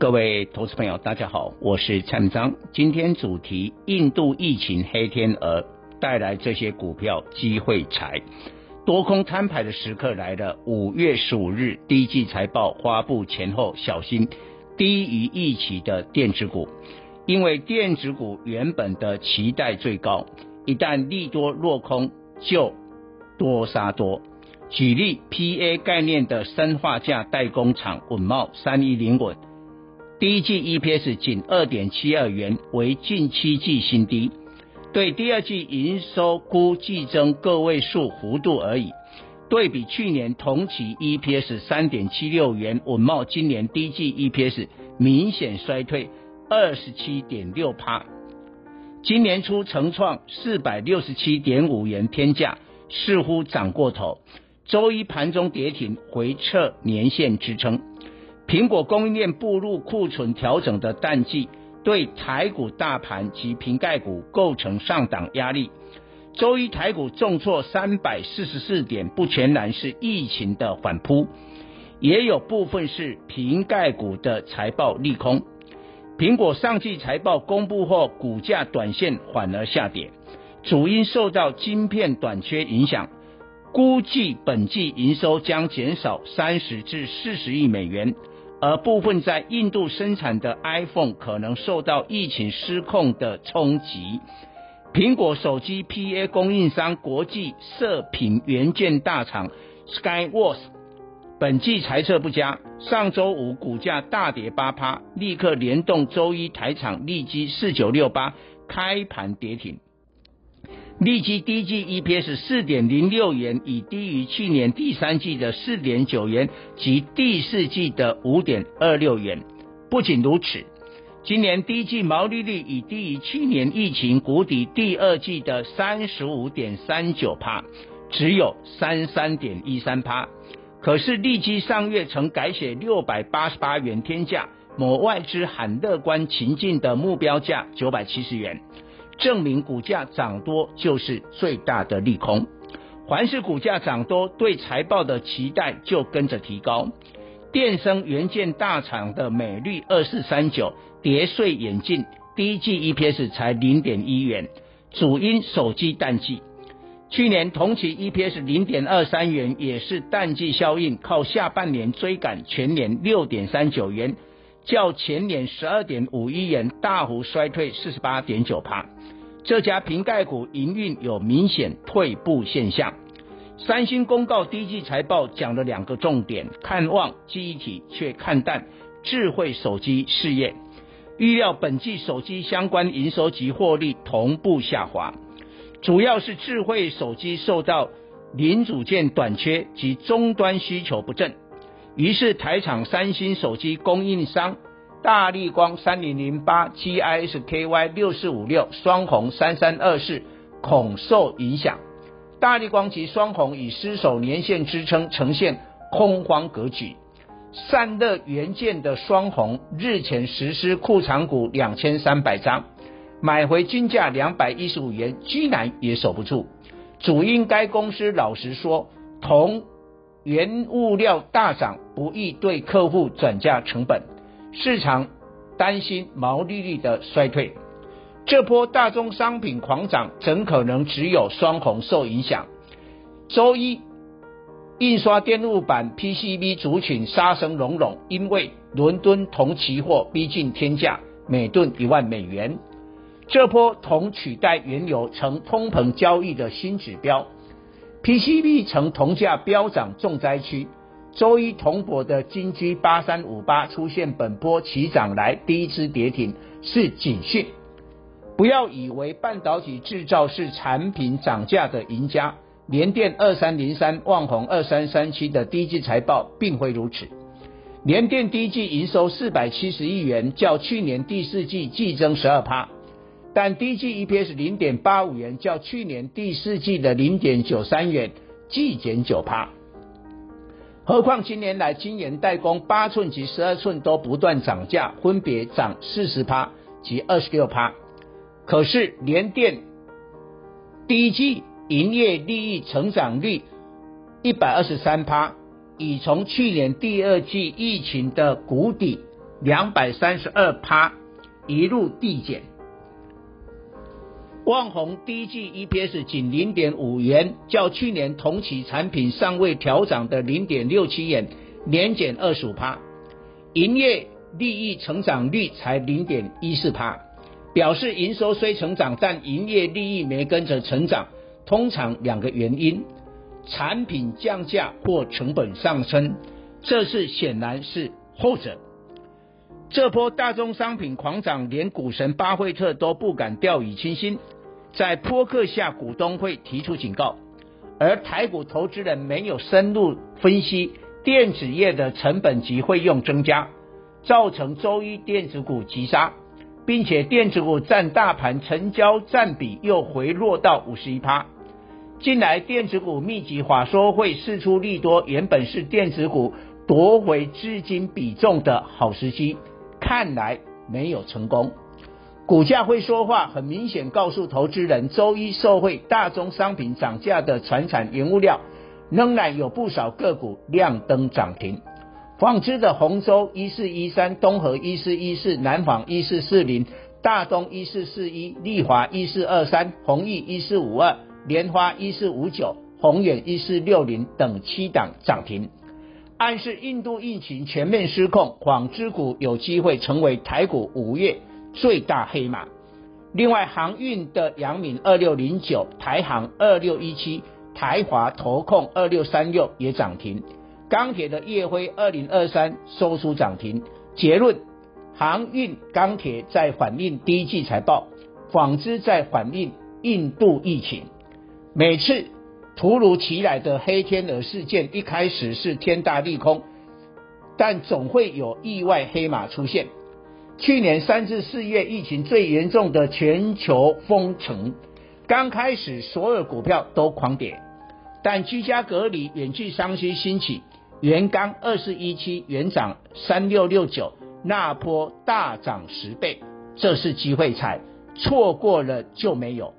各位投资朋友，大家好，我是蔡明彰。今天主题：印度疫情黑天鹅带来这些股票机会财，多空摊牌的时刻来了。五月十五日第一季财报发布前后，小心低于预期的电子股，因为电子股原本的期待最高，一旦利多落空，就多杀多。举例，PA 概念的砷化价代工厂稳懋三一零稳。第一季 EPS 仅二点七二元，为近七季新低。对第二季营收估计增个位数幅度而已。对比去年同期 EPS 三点七六元，稳懋今年第一季 EPS 明显衰退二十七点六趴。今年初曾创四百六十七点五元天价，似乎涨过头。周一盘中跌停，回撤年线支撑。苹果供应链步入库存调整的淡季，对台股大盘及瓶盖股构成上档压力。周一台股重挫三百四十四点，不全然是疫情的反扑，也有部分是瓶盖股的财报利空。苹果上季财报公布后，股价短线反而下跌，主因受到晶片短缺影响，估计本季营收将减少三十至四十亿美元。而部分在印度生产的 iPhone 可能受到疫情失控的冲击。苹果手机 PA 供应商国际射频元件大厂 Skyworth 本季财测不佳，上周五股价大跌八趴，立刻联动周一台厂利基四九六八开盘跌停。利基第一季 EPS 四点零六元，已低于去年第三季的四点九元及第四季的五点二六元。不仅如此，今年第一季毛利率已低于去年疫情谷底第二季的三十五点三九趴，只有三三点一三趴。可是利基上月曾改写六百八十八元天价，某外资很乐观情境的目标价九百七十元。证明股价涨多就是最大的利空，凡是股价涨多，对财报的期待就跟着提高。电声元件大厂的美律二四三九跌碎眼镜，第一季 EPS 才零点一元，主因手机淡季。去年同期 EPS 零点二三元，也是淡季效应，靠下半年追赶全年六点三九元。较前年十二点五亿元大幅衰退四十八点九趴，这家瓶盖股营运有明显退步现象。三星公告第一季财报讲了两个重点，看旺记忆体，却看淡智慧手机事业，预料本季手机相关营收及获利同步下滑，主要是智慧手机受到零组件短缺及终端需求不振。于是台厂三星手机供应商大立光三零零八 GISKY 六四五六双鸿三三二四恐受影响，大立光及双鸿以失守年线支撑呈现空方格局。散热元件的双鸿日前实施库藏股两千三百张，买回均价两百一十五元，居然也守不住。主因该公司老实说，同。原物料大涨，不易对客户转嫁成本，市场担心毛利率的衰退。这波大宗商品狂涨，怎可能只有双红受影响？周一，印刷电路板 PCB 族群杀声隆隆，因为伦敦铜期货逼近天价，每吨一万美元。这波铜取代原油成通膨交易的新指标。PCB 成铜价飙涨重灾区，周一铜箔的金居八三五八出现本波起涨来第一次跌停，是警讯。不要以为半导体制造是产品涨价的赢家，联电二三零三、旺宏二三三七的第一季财报并非如此。联电第一季营收四百七十亿元，较去年第四季季增十二趴。但第一季 EPS 零点八五元，较去年第四季的零点九三元季减九趴。何况今年来晶圆代工八寸及十二寸都不断涨价，分别涨四十趴及二十六趴。可是联电第一季营业利益成长率一百二十三趴，已从去年第二季疫情的谷底两百三十二趴一路递减。旺宏第一季 EPS 仅零点五元，较去年同期产品尚未调涨的零点六七元，年减二十五趴，营业利益成长率才零点一四趴，表示营收虽成长，但营业利益没跟着成长。通常两个原因：产品降价或成本上升。这次显然是后者。这波大宗商品狂涨，连股神巴菲特都不敢掉以轻心，在波克下股东会提出警告，而台股投资人没有深入分析电子业的成本及费用增加，造成周一电子股急杀，并且电子股占大盘成交占比又回落到五十一趴。近来电子股密集法说会释出利多，原本是电子股夺回资金比重的好时机。看来没有成功，股价会说话，很明显告诉投资人，周一受惠大宗商品涨价的船产原物料，仍然有不少个股亮灯涨停。纺织的鸿州一四一三、东河一四一四、南纺一四四零、大东一四四一、丽华一四二三、弘毅一四五二、莲花一四五九、宏远一四六零等七档涨停。暗示印度疫情全面失控，纺织股有机会成为台股五月最大黑马。另外，航运的阳明二六零九、台航二六一七、台华投控二六三六也涨停。钢铁的烨辉二零二三收出涨停。结论：航运、钢铁在反映第一季财报，纺织在反映印度疫情。每次。突如其来的黑天鹅事件一开始是天大利空，但总会有意外黑马出现。去年三至四月疫情最严重的全球封城，刚开始所有股票都狂跌，但居家隔离、远距商机兴起，元钢二四一七、元涨三六六九，那波大涨十倍，这是机会财，错过了就没有。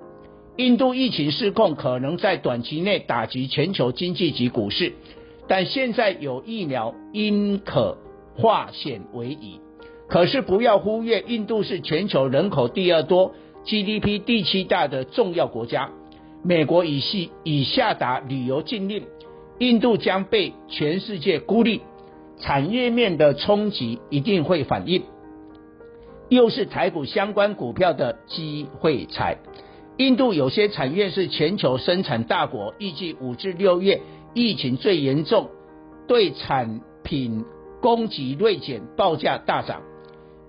印度疫情失控，可能在短期内打击全球经济及股市，但现在有疫苗，应可化险为夷。可是不要忽略，印度是全球人口第二多、GDP 第七大的重要国家。美国已系已下达旅游禁令，印度将被全世界孤立，产业面的冲击一定会反应，又是台股相关股票的机会财。印度有些产业是全球生产大国，预计五至六月疫情最严重，对产品供给锐减，报价大涨。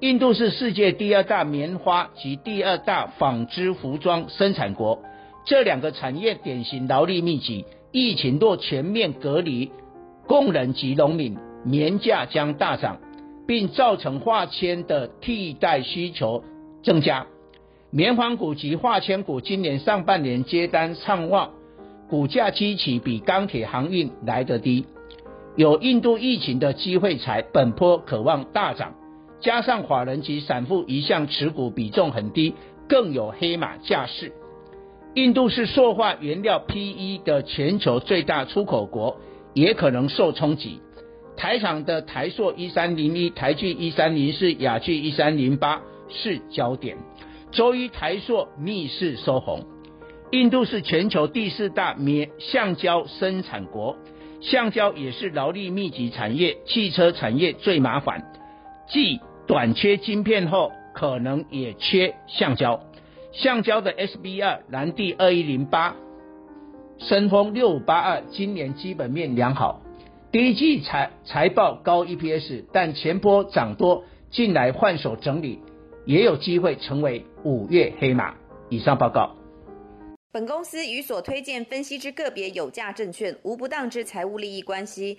印度是世界第二大棉花及第二大纺织服装生产国，这两个产业典型劳力密集，疫情若全面隔离工人及农民，棉价将大涨，并造成化纤的替代需求增加。棉纺股及化纤股今年上半年接单畅旺，股价基起比钢铁航运来得低，有印度疫情的机会才，本坡可望大涨，加上法人及散户一向持股比重很低，更有黑马架势。印度是塑化原料 PE 的全球最大出口国，也可能受冲击。台厂的台塑一三零一、台聚一三零四、亚聚一三零八是焦点。周一台塑逆势收红，印度是全球第四大棉橡胶生产国，橡胶也是劳力密集产业，汽车产业最麻烦，继短缺晶片后，可能也缺橡胶。橡胶的 SBR 蓝地二一零八，深丰六五八二，今年基本面良好，第一季财财报高 EPS，但前波涨多，近来换手整理。也有机会成为五月黑马。以上报告。本公司与所推荐分析之个别有价证券无不当之财务利益关系。